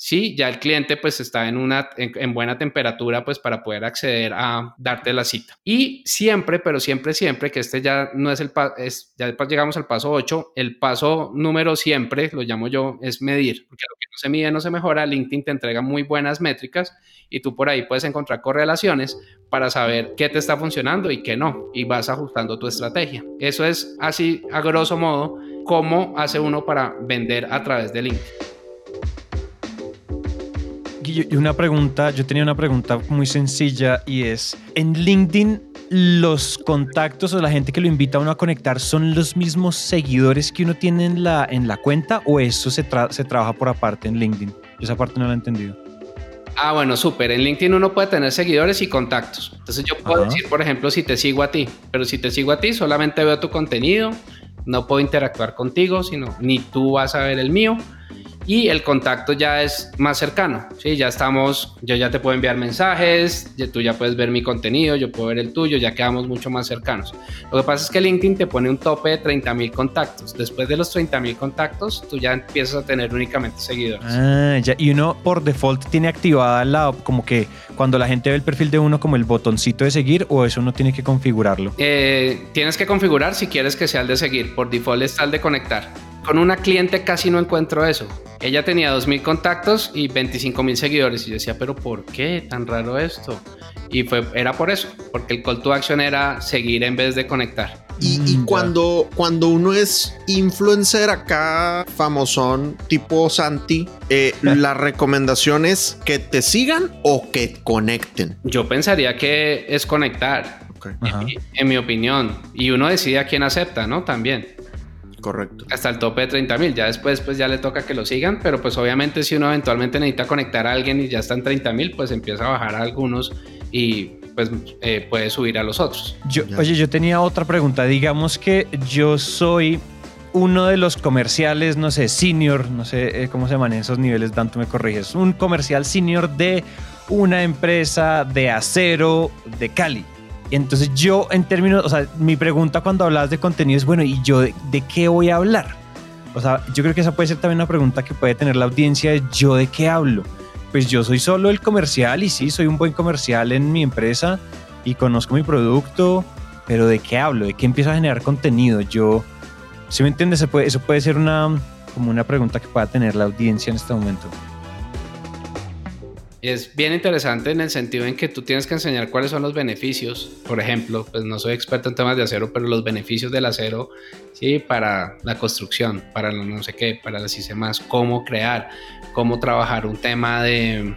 Sí, ya el cliente pues está en una en, buena temperatura pues para poder acceder a darte la cita. Y siempre, pero siempre, siempre, que este ya no es el es, ya llegamos al paso 8, el paso número siempre, lo llamo yo, es medir, porque lo que no se mide no se mejora, LinkedIn te entrega muy buenas métricas y tú por ahí puedes encontrar correlaciones para saber qué te está funcionando y qué no, y vas ajustando tu estrategia. Eso es así, a grosso modo, cómo hace uno para vender a través de LinkedIn y una pregunta, yo tenía una pregunta muy sencilla y es, ¿en LinkedIn los contactos o la gente que lo invita a uno a conectar son los mismos seguidores que uno tiene en la, en la cuenta o eso se, se trabaja por aparte en LinkedIn? esa parte no la he entendido. Ah, bueno, súper. En LinkedIn uno puede tener seguidores y contactos. Entonces yo puedo decir, por ejemplo, si te sigo a ti, pero si te sigo a ti, solamente veo tu contenido, no puedo interactuar contigo, sino ni tú vas a ver el mío y el contacto ya es más cercano, ¿sí? Ya estamos, yo ya te puedo enviar mensajes, tú ya puedes ver mi contenido, yo puedo ver el tuyo, ya quedamos mucho más cercanos. Lo que pasa es que LinkedIn te pone un tope de 30 mil contactos. Después de los 30 mil contactos, tú ya empiezas a tener únicamente seguidores. Ah, ya. Y uno por default tiene activada la, como que cuando la gente ve el perfil de uno como el botoncito de seguir o eso uno tiene que configurarlo. Eh, tienes que configurar si quieres que sea el de seguir. Por default está el de conectar. Con una cliente casi no encuentro eso. Ella tenía 2.000 contactos y 25.000 seguidores. Y yo decía, pero ¿por qué tan raro esto? Y fue, era por eso, porque el call to action era seguir en vez de conectar. Y, mm, cuando, cuando uno es influencer acá, famosón, tipo Santi, eh, [laughs] la recomendación es que te sigan o que conecten. Yo pensaría que es conectar, en, en mi opinión. Y uno decide a quién acepta, ¿no? También. Correcto. Hasta el tope de 30 mil. Ya después, pues ya le toca que lo sigan, pero pues obviamente si uno eventualmente necesita conectar a alguien y ya está en 30 mil, pues empieza a bajar a algunos y pues eh, puede subir a los otros. Yo, oye, yo tenía otra pregunta. Digamos que yo soy uno de los comerciales, no sé, senior, no sé eh, cómo se llaman esos niveles, tanto me corriges, un comercial senior de una empresa de acero de Cali. Entonces yo en términos, o sea, mi pregunta cuando hablas de contenido es, bueno, ¿y yo de, qué voy a hablar? O sea, yo creo que esa puede ser también una pregunta que puede tener la audiencia, de yo de qué hablo. Pues yo soy solo el comercial y sí, soy un buen comercial en mi empresa y conozco mi producto, pero ¿de qué hablo? ¿De qué empiezo a generar contenido? Yo, si me entiendes, puede, eso puede ser una, como una pregunta que pueda tener la audiencia en este momento. Es bien interesante en el sentido en que tú tienes que enseñar cuáles son los beneficios. Por ejemplo, pues no soy experto en temas de acero, pero los beneficios del acero, sí, para la construcción, para no sé qué, para las sistemas, cómo crear, cómo trabajar un tema de,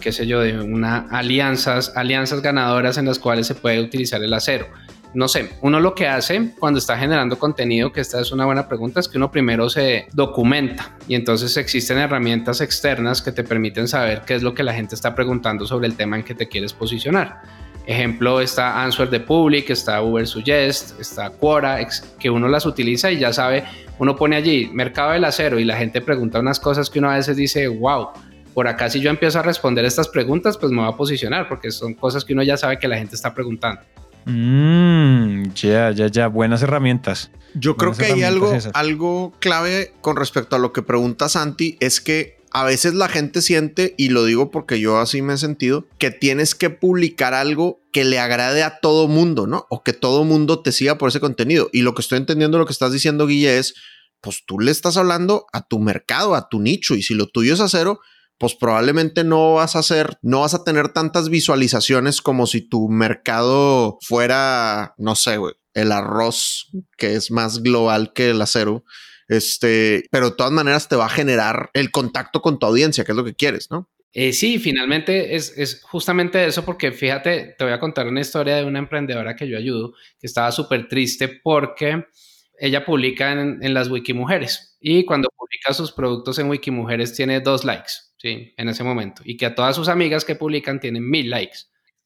qué sé yo, de una alianzas, alianzas ganadoras en las cuales se puede utilizar el acero no sé, uno lo que hace cuando está generando contenido, que esta es una buena pregunta, es que uno primero se documenta y entonces existen herramientas externas que te permiten saber qué es lo que la gente está preguntando sobre el tema en que te quieres posicionar. Ejemplo, está Answer the Public, está Uber Suggest, está Quora, que uno las utiliza y ya sabe, uno pone allí mercado del acero y la gente pregunta unas cosas que uno a veces dice, wow, por acá si yo empiezo a responder estas preguntas, pues me voy a posicionar porque son cosas que uno ya sabe que la gente está preguntando. Mmm, ya, ya, ya, buenas herramientas. Yo creo que hay algo, algo clave con respecto a lo que pregunta Santi, es que a veces la gente siente, y lo digo porque yo así me he sentido, que tienes que publicar algo que le agrade a todo mundo, ¿no? O que todo mundo te siga por ese contenido. Y lo que estoy entendiendo, lo que estás diciendo, Guille, es, pues tú le estás hablando a tu mercado, a tu nicho, y si lo tuyo es acero, pues probablemente no vas a hacer, no vas a tener tantas visualizaciones como si tu mercado fuera, no sé, el arroz, que es más global que el acero. Este, pero de todas maneras te va a generar el contacto con tu audiencia, que es lo que quieres, ¿no? Eh, sí, finalmente es, es, justamente eso, porque fíjate, te voy a contar una historia de una emprendedora que yo ayudo, que estaba súper triste porque ella publica en, en las Wikimujeres y cuando publica sus productos en Wikimujeres tiene dos likes ¿sí? En ese momento. Y que a todas sus amigas que publican tienen mil likes.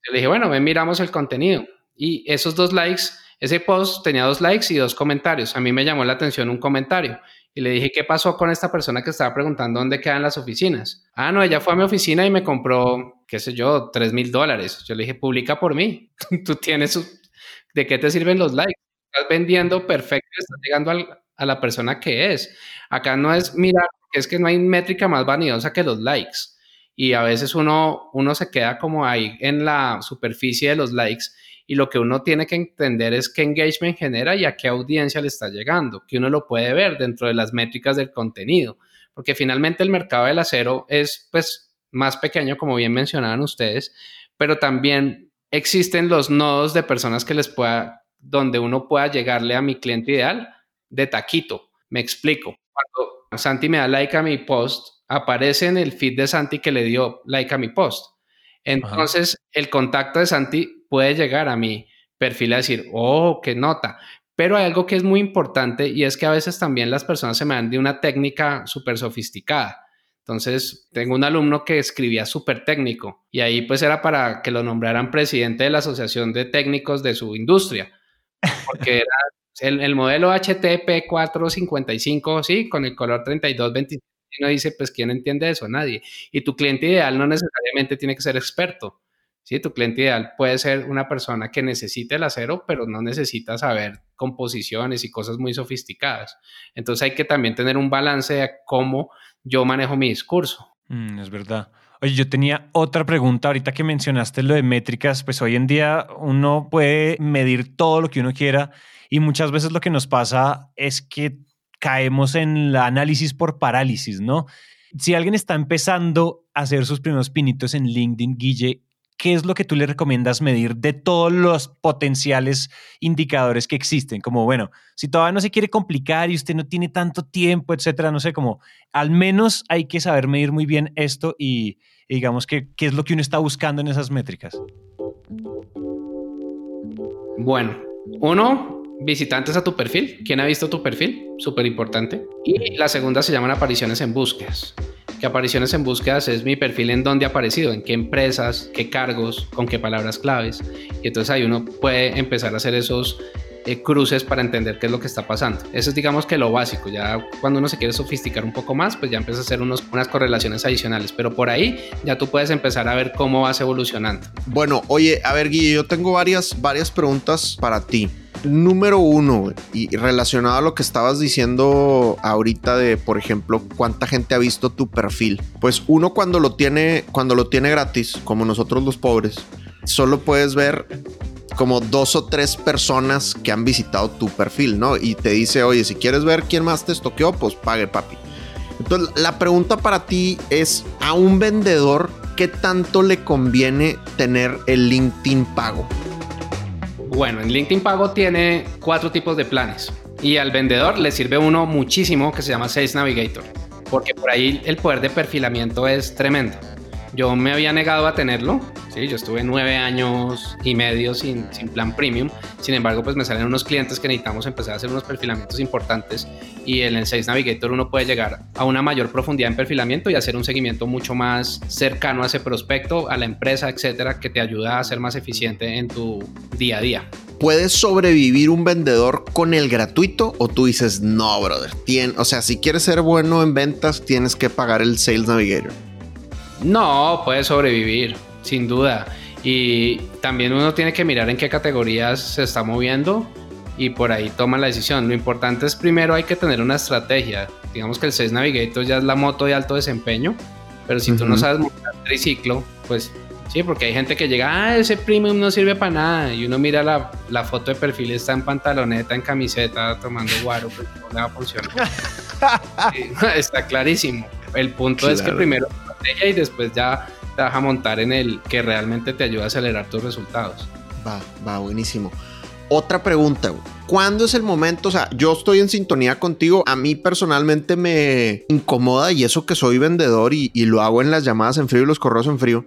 Yo le dije, bueno, ven, miramos el contenido. Y esos dos likes, ese post tenía dos likes y dos comentarios. A mí me llamó la atención un comentario. Y le dije, ¿qué pasó con esta persona que estaba preguntando dónde quedan las oficinas? Ah, no, ella fue a mi oficina y me compró, qué sé yo, tres mil dólares. Yo le dije, publica por mí. [laughs] Tú tienes, ¿de qué te sirven los likes? Estás vendiendo perfecto, estás llegando a la persona que es. Acá no es mirar es que no hay métrica más vanidosa que los likes. Y a veces uno, uno se queda como ahí en la superficie de los likes y lo que uno tiene que entender es qué engagement genera y a qué audiencia le está llegando, que uno lo puede ver dentro de las métricas del contenido, porque finalmente el mercado del acero es pues más pequeño, como bien mencionaban ustedes, pero también existen los nodos de personas que les pueda, donde uno pueda llegarle a mi cliente ideal de taquito. Me explico. Cuando Santi me da like a mi post, aparece en el feed de Santi que le dio like a mi post. Entonces, el contacto de Santi puede llegar a mi perfil a decir, oh, qué nota. Pero hay algo que es muy importante y es que a veces también las personas se me dan de una técnica súper sofisticada. Entonces, tengo un alumno que escribía súper técnico y ahí pues era para que lo nombraran presidente de la Asociación de Técnicos de su industria, porque era el, modelo HTP 455, sí, con el color 3225. Y uno dice, pues, ¿quién entiende eso? Nadie. Y tu cliente ideal no necesariamente tiene que ser experto. Sí, tu cliente ideal puede ser una persona que necesite el acero, pero no necesita saber composiciones y cosas muy sofisticadas. Entonces hay que también tener un balance de cómo yo manejo mi discurso. Mm, es verdad. Oye, yo tenía otra pregunta ahorita que mencionaste lo de métricas, pues hoy en día uno puede medir todo lo que uno quiera y muchas veces lo que nos pasa es que caemos en el análisis por parálisis, ¿no? Si alguien está empezando a hacer sus primeros pinitos en LinkedIn, Guille, ¿qué es lo que tú le recomiendas medir de todos los potenciales indicadores que existen? Como, bueno, si todavía no se quiere complicar y usted no tiene tanto tiempo, etcétera, no sé, como al menos hay que saber medir muy bien esto y, digamos que qué es lo que uno está buscando en esas métricas. Bueno, uno, visitantes a tu perfil. ¿Quién ha visto tu perfil? Súper importante. Y la segunda se llaman apariciones en búsquedas. Que apariciones en búsquedas es mi perfil en dónde ha aparecido, en qué empresas, qué cargos, con qué palabras claves. Y entonces ahí uno puede empezar a hacer esos eh, cruces para entender qué es lo que está pasando. Eso es digamos que lo básico. Ya cuando uno se quiere sofisticar un poco más, pues ya empieza a hacer unos, unas correlaciones adicionales. Pero por ahí ya tú puedes empezar a ver cómo vas evolucionando. Bueno, oye, a ver Guille, yo tengo varias, varias preguntas para ti número uno, y relacionado a lo que estabas diciendo ahorita de, por ejemplo, cuánta gente ha visto tu perfil. Pues uno cuando lo tiene, cuando lo tiene gratis, como nosotros los pobres, solo puedes ver como dos o tres personas que han visitado tu perfil, ¿no? Y te dice, oye, si quieres ver quién más te estoqueó, pues pague, papi. Entonces, la pregunta para ti es, a un vendedor, ¿qué tanto le conviene tener el LinkedIn pago? Bueno, en LinkedIn Pago tiene cuatro tipos de planes y al vendedor le sirve uno muchísimo que se llama Sales Navigator, porque por ahí el poder de perfilamiento es tremendo. Yo me había negado a tenerlo, ¿sí? yo estuve nueve años y medio sin, sin plan premium, sin embargo pues me salen unos clientes que necesitamos empezar a hacer unos perfilamientos importantes y el Sales Navigator uno puede llegar a una mayor profundidad en perfilamiento y hacer un seguimiento mucho más cercano a ese prospecto, a la empresa, etcétera, que te ayuda a ser más eficiente en tu día a día. ¿Puedes sobrevivir un vendedor con el gratuito o tú dices no, brother? o sea, si quieres ser bueno en ventas, tienes que pagar el Sales Navigator. No, puede sobrevivir, sin duda. Y también uno tiene que mirar en qué categorías se está moviendo y por ahí toma la decisión. Lo importante es primero hay que tener una estrategia. Digamos que el Sales Navigator ya es la moto de alto desempeño, pero si tú no sabes montar triciclo, pues sí, porque hay gente que llega, ah, ese premium no sirve para nada. Y uno mira la, la foto de perfil, está en pantaloneta, en camiseta, tomando guaro, pues no le va a funcionar. [laughs] [laughs] está clarísimo. El punto es que primero y después ya te vas a montar en el que realmente te ayuda a acelerar tus resultados. Va, va, buenísimo. Otra pregunta, ¿cuándo es el momento? O sea, yo estoy en sintonía contigo. A mí personalmente me incomoda y eso que soy vendedor y, y lo hago en las llamadas en frío y los correos en frío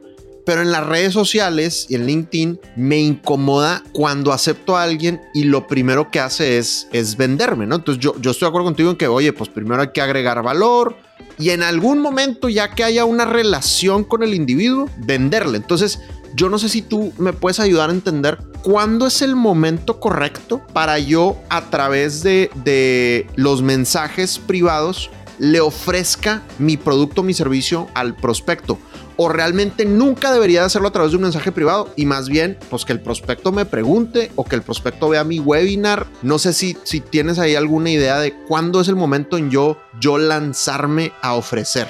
pero en las redes sociales y en LinkedIn me incomoda cuando acepto a alguien y lo primero que hace es, es venderme, ¿no? Entonces yo, yo estoy de acuerdo contigo en que, oye, pues primero hay que agregar valor y en algún momento, ya que haya una relación con el individuo, venderle. Entonces, yo no sé si tú me puedes ayudar a entender cuándo es el momento correcto para yo, a través de, de los mensajes privados, le ofrezca mi producto, mi servicio al prospecto o realmente nunca debería de hacerlo a través de un mensaje privado y más bien pues que el prospecto me pregunte o que el prospecto vea mi webinar. No sé si, si tienes ahí alguna idea de cuándo es el momento en yo, yo lanzarme a ofrecer.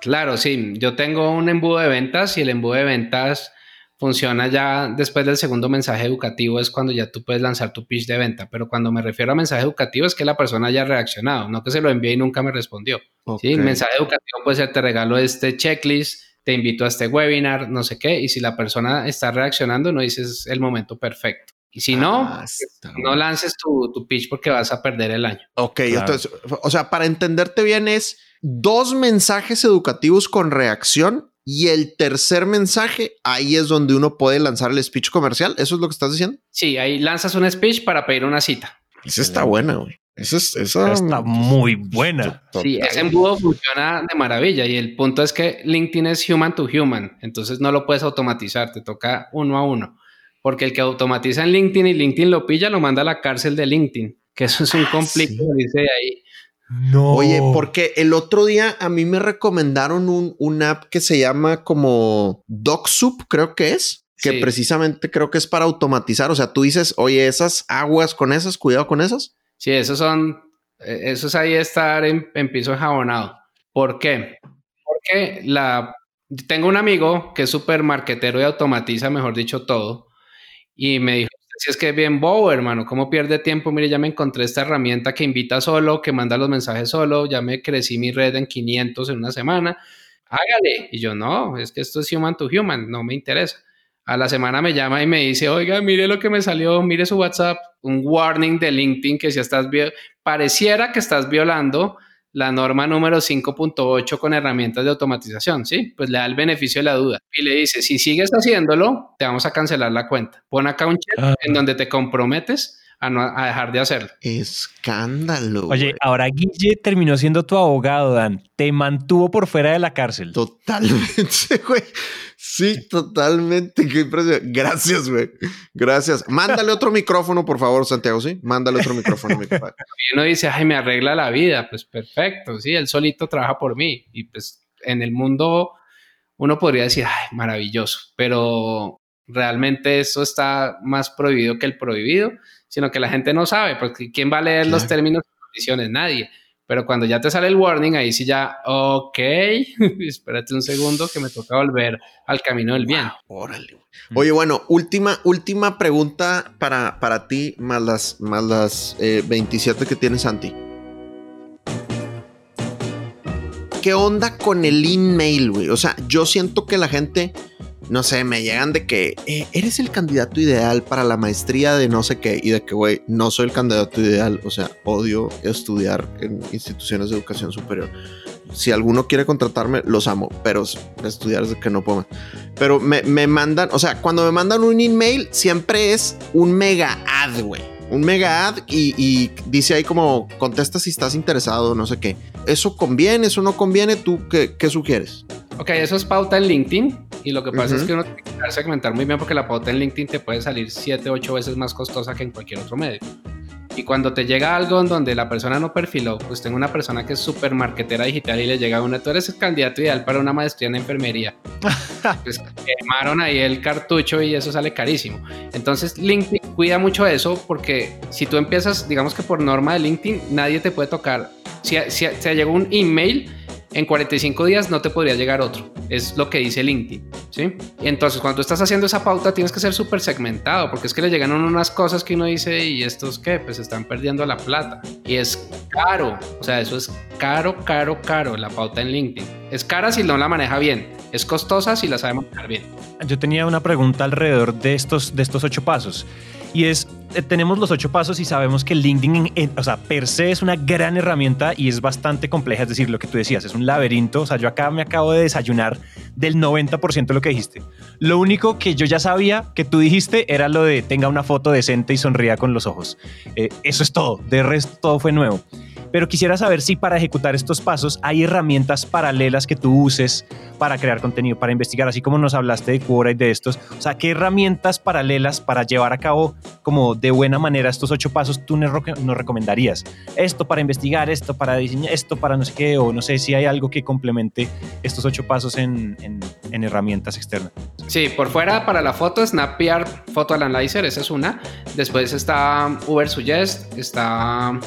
Claro, sí, yo tengo un embudo de ventas y el embudo de ventas funciona ya después del segundo mensaje educativo es cuando ya tú puedes lanzar tu pitch de venta, pero cuando me refiero a mensaje educativo es que la persona haya reaccionado, no que se lo envíe y nunca me respondió. ¿sí? Mensaje educativo puede ser te regalo este checklist, te invito a este webinar, no sé qué, y si la persona está reaccionando, no dices el momento perfecto. Y si no, ah, no lances tu, tu, pitch porque vas a perder el año. Ok, entonces, o sea, para entenderte bien es dos mensajes educativos con reacción y el tercer mensaje, ahí es donde uno puede lanzar el speech comercial. ¿Eso es lo que estás diciendo? Sí, ahí lanzas un speech para pedir una cita. Esa está buena, güey. Esa, está muy buena. Sí, ese embudo funciona de maravilla y el punto es que LinkedIn es human to human, entonces no lo puedes automatizar, te toca uno a uno, porque el que automatiza en LinkedIn y LinkedIn lo pilla, lo manda a la cárcel de LinkedIn, que eso es un ah, conflicto, dice ahí. No. Oye, porque el otro día a mí me recomendaron un, una app que se llama como DocSoup, creo que es, que precisamente creo que es para automatizar. O sea, tú dices, oye, esas aguas con esas, cuidado con esas. Sí, esos son, e, eso es ahí estar en, en piso enjabonado. ¿Por qué? Porque la, tengo un amigo que es súper marquetero y automatiza, mejor dicho, todo. Y me dijo, si es que bien bobo, hermano, ¿cómo pierde tiempo? Mire, ya me encontré esta herramienta que invita solo, que manda los mensajes solo, ya me crecí mi red en 500 en una semana, hágale. Y yo, no, es que esto es human to human, no me interesa. A la semana me llama y me dice, oiga, mire lo que me salió, mire su WhatsApp, un warning de LinkedIn que si estás, pareciera que estás violando la norma número 5.8 con herramientas de automatización, ¿sí? Pues le da el beneficio de la duda y le dice, si sigues haciéndolo, te vamos a cancelar la cuenta. Pon acá un check ah. en donde te comprometes a, no, a dejar de hacerlo. Escándalo. Oye, ahora Guille terminó siendo tu abogado, Dan. Te mantuvo por fuera de la cárcel. Totalmente, [laughs] güey. Sí, totalmente. Qué impresión. Gracias, güey. Gracias. Mándale otro micrófono, por favor, Santiago, ¿sí? Mándale otro micrófono, mi papá. Y [laughs] uno dice, ay, me arregla la vida. Pues perfecto, sí, él solito trabaja por mí. Y pues en el mundo uno podría decir, ay, maravilloso. Pero realmente eso está más prohibido que el prohibido, sino que la gente no sabe, porque ¿quién va a leer los términos y condiciones? Nadie. Pero cuando ya te sale el warning, ahí sí ya, ok, [laughs] espérate un segundo que me toca volver al camino del bien. órale. Oye, bueno, última, última pregunta para, para ti, más las, más las 27 eh, que tienes, Santi. ¿Qué onda con el email, güey? O sea, yo siento que la gente no sé, me llegan de que eh, eres el candidato ideal para la maestría de no sé qué y de que, güey, no soy el candidato ideal. O sea, odio estudiar en instituciones de educación superior. Si alguno quiere contratarme, los amo, pero estudiar es de que no puedo. Pero me, mandan, o sea, cuando me mandan un email, siempre es un mega ad, güey. Un mega ad y, dice ahí como contesta si estás interesado, no sé qué. ¿Eso conviene? ¿Eso no conviene? ¿Tú qué, qué sugieres? Ok, eso es pauta en LinkedIn. Y lo que pasa es que uno tiene que segmentar muy bien porque la pauta en LinkedIn te puede salir 7, 8 veces más costosa que en cualquier otro medio. Y cuando te llega algo en donde la persona no perfiló, pues tengo una persona que es súper marketera digital y le llega una, tú eres el candidato ideal para una maestría en enfermería. [laughs] pues quemaron ahí el cartucho y eso sale carísimo. Entonces LinkedIn cuida mucho eso porque si tú empiezas, digamos que por norma de LinkedIn, nadie te puede tocar. Si, si, si llegó un email, en 45 días no te podría llegar otro. Es lo que dice LinkedIn. ¿sí? Entonces, cuando estás haciendo esa pauta, tienes que ser súper segmentado, porque es que le llegan unas cosas que uno dice, ¿y estos qué? Pues están perdiendo la plata. Y es caro. O sea, eso es caro, caro, caro, la pauta en LinkedIn. Es cara si no la maneja bien. Es costosa si la sabe manejar bien. Yo tenía una pregunta alrededor de estos, de estos ocho pasos. Y es, tenemos los ocho pasos y sabemos que LinkedIn, o sea, per se es una gran herramienta y es bastante compleja. Es decir, lo que tú decías, es un laberinto. O sea, yo acá me acabo de desayunar del 90% de lo que dijiste. Lo único que yo ya sabía que tú dijiste era lo de tenga una foto decente y sonría con los ojos. Eh, eso es todo. De resto, todo fue nuevo pero quisiera saber si para ejecutar estos pasos hay herramientas paralelas que tú uses para crear contenido, para investigar, así como nos hablaste de Quora y de estos. O sea, ¿qué herramientas paralelas para llevar a cabo como de buena manera estos ocho pasos tú nos, recomendarías? Esto para investigar, esto para diseñar, esto para no sé qué, o no sé si hay algo que complemente estos ocho pasos en, en- en herramientas externas. Sí, por fuera para la foto, Snappear Photo Analyzer, esa es una. Después está Uber Suggest, está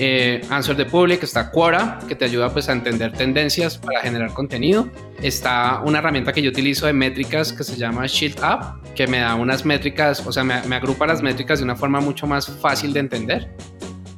eh, Answer the Public, está Quora, que te ayuda pues a entender tendencias para generar contenido. Está una herramienta que yo utilizo de métricas que se llama Shield Up, que me da unas métricas, o sea, me, me agrupa las métricas de una forma mucho más fácil de entender.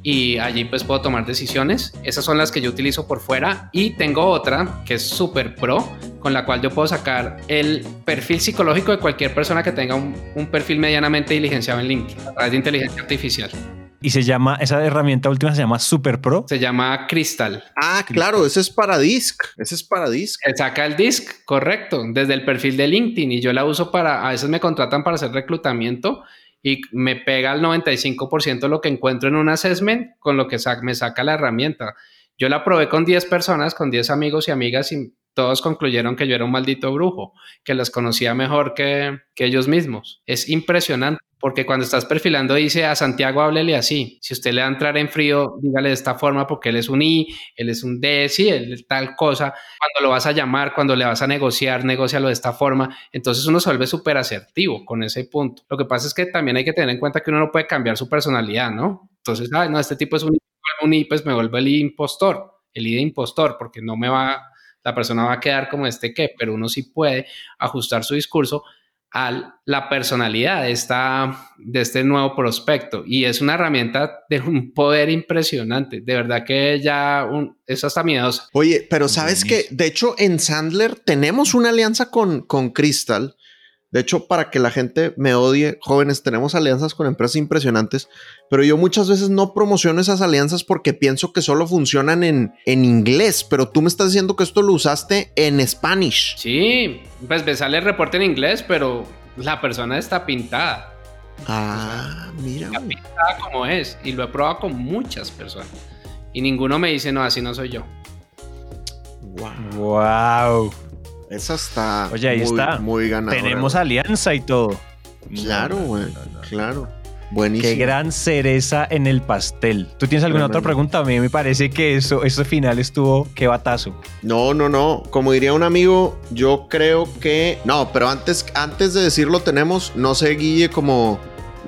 Y allí pues puedo tomar decisiones. Esas son las que yo utilizo por fuera. Y tengo otra que es super pro, con la cual yo puedo sacar el perfil psicológico de cualquier persona que tenga un, un perfil medianamente diligenciado en LinkedIn a través de inteligencia artificial. Y se llama, esa herramienta última se llama Super Pro. Se llama Crystal. Ah, claro, ese es para Disc. Ese es para Disc. Eh, Saca el disc, correcto, desde el perfil de LinkedIn y yo la uso para, a veces me contratan para hacer reclutamiento y me pega al 95% lo que encuentro en un assessment con lo que sa- me saca la herramienta. Yo la probé con 10 personas, con 10 amigos y amigas y todos concluyeron que yo era un maldito brujo, que las conocía mejor que, que ellos mismos. Es impresionante porque cuando estás perfilando dice a Santiago háblele así. Si usted le va a entrar en frío, dígale de esta forma porque él es un I, él es un D, sí, él tal cosa. Cuando lo vas a llamar, cuando le vas a negociar, negocialo de esta forma. Entonces uno se vuelve súper asertivo con ese punto. Lo que pasa es que también hay que tener en cuenta que uno no puede cambiar su personalidad, ¿no? Entonces, ay, no, este tipo es un, un I, pues me vuelve el I impostor, el I de impostor, porque no me va, la persona va a quedar como este que, pero uno sí puede ajustar su discurso a la personalidad de, esta, de este nuevo prospecto. Y es una herramienta de un poder impresionante. De verdad que ya un, es hasta miedosa. Oye, pero sabes que, de hecho, en Sandler tenemos una alianza con, con Crystal. De hecho, para que la gente me odie, jóvenes, tenemos alianzas con empresas impresionantes, pero yo muchas veces no promociono esas alianzas porque pienso que solo funcionan en, en inglés, pero tú me estás diciendo que esto lo usaste en Spanish. Sí, pues me sale el reporte en inglés, pero la persona está pintada. Ah, mira. Está pintada como es. Y lo he probado con muchas personas. Y ninguno me dice, no, así no soy yo. Wow. Wow. Esa está Oye, ahí muy, está. muy ganadora. Tenemos alianza y todo. Claro, güey. no, no, no. Claro. Buenísimo. Qué gran cereza en el pastel. ¿Tú tienes alguna otra pregunta? A mí me parece que eso, ese final estuvo qué batazo. No, no, no. Como diría un amigo, yo creo que. No, pero antes, antes de decirlo, tenemos, no sé, Guille, como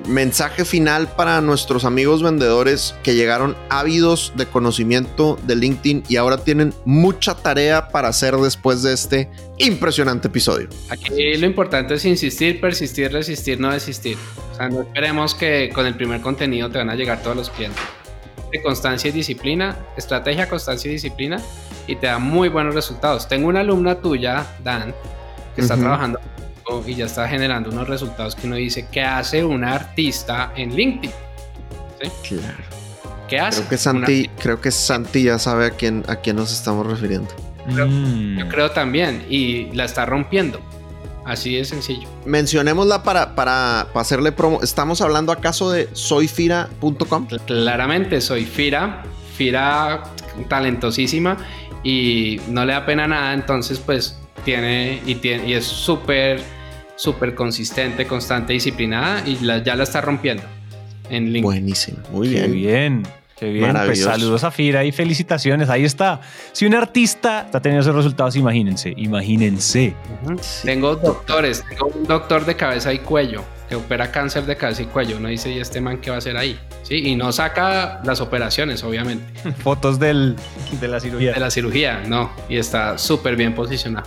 mensaje final para nuestros amigos vendedores que llegaron ávidos de conocimiento de LinkedIn y ahora tienen mucha tarea para hacer después de este impresionante episodio. Aquí lo importante es insistir, persistir, resistir, no desistir. O sea, no esperemos que con el primer contenido te van a llegar todos los clientes. De constancia y disciplina, estrategia, constancia y disciplina, y te da muy buenos resultados. Tengo una alumna tuya, Dan, que está trabajando y ya está generando unos resultados que uno dice, ¿qué hace una artista en LinkedIn? Claro. ¿Qué hace? Creo que Santi, creo que Santi ya sabe a quién, a quién nos estamos refiriendo. Mm. Yo creo también, y la está rompiendo. Así de sencillo. Mencionémosla para, para, para hacerle promo. ¿Estamos hablando acaso de soyfira.com? Claramente soy Fira, Fira talentosísima y no le da pena nada, entonces pues tiene y, tiene, y es súper, súper consistente, constante, disciplinada y la- ya la está rompiendo en LinkedIn. Buenísimo. Muy Qué bien. bien. Qué bien. Pues Maravilloso. saludos a Fira y felicitaciones. Ahí está. Si un artista está teniendo esos resultados, imagínense, imagínense. Sí. Tengo doctores, tengo un doctor de cabeza y cuello que opera cáncer de cabeza y cuello. Uno dice, ¿y este man qué va a hacer ahí? Sí, y no saca las operaciones, obviamente, [laughs] Fotos del, de la cirugía. de la cirugía, no, y está súper bien posicionado.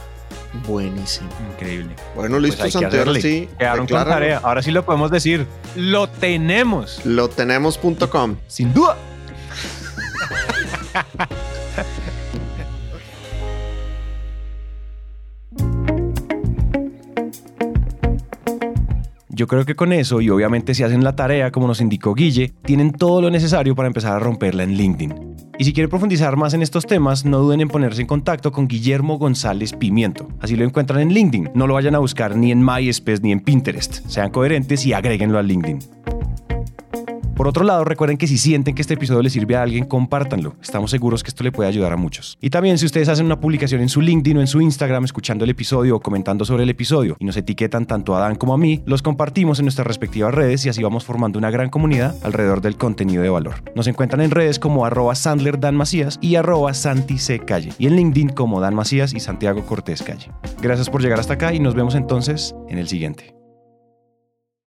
Buenísimo. Increíble. Bueno, Pues listo, hay que Santi. Ahora hacerle. sí. Quedaron con tarea. Ahora sí lo podemos decir. Lo tenemos. Lo tenemos.com. Sin duda. [laughs] Yo creo que con eso, y obviamente si hacen la tarea como nos indicó Guille, tienen todo lo necesario para empezar a romperla en LinkedIn. Y si quieren profundizar más en estos temas, no duden en ponerse en contacto con Guillermo González Pimiento. Así lo encuentran en LinkedIn. No lo vayan a buscar ni en MySpace ni en Pinterest. Sean coherentes y agréguenlo a LinkedIn. Por otro lado, recuerden que si sienten que este episodio le sirve a alguien, compártanlo. Estamos seguros que esto le puede ayudar a muchos. Y también si ustedes hacen una publicación en su LinkedIn o en su Instagram escuchando el episodio o comentando sobre el episodio y nos etiquetan tanto a Dan como a mí, los compartimos en nuestras respectivas redes y así vamos formando una gran comunidad alrededor del contenido de valor. Nos encuentran en redes como arroba Sandler Dan Macías y arroba Santi y en LinkedIn como Dan Macías y Santiago Cortés Calle. Gracias por llegar hasta acá y nos vemos entonces en el siguiente.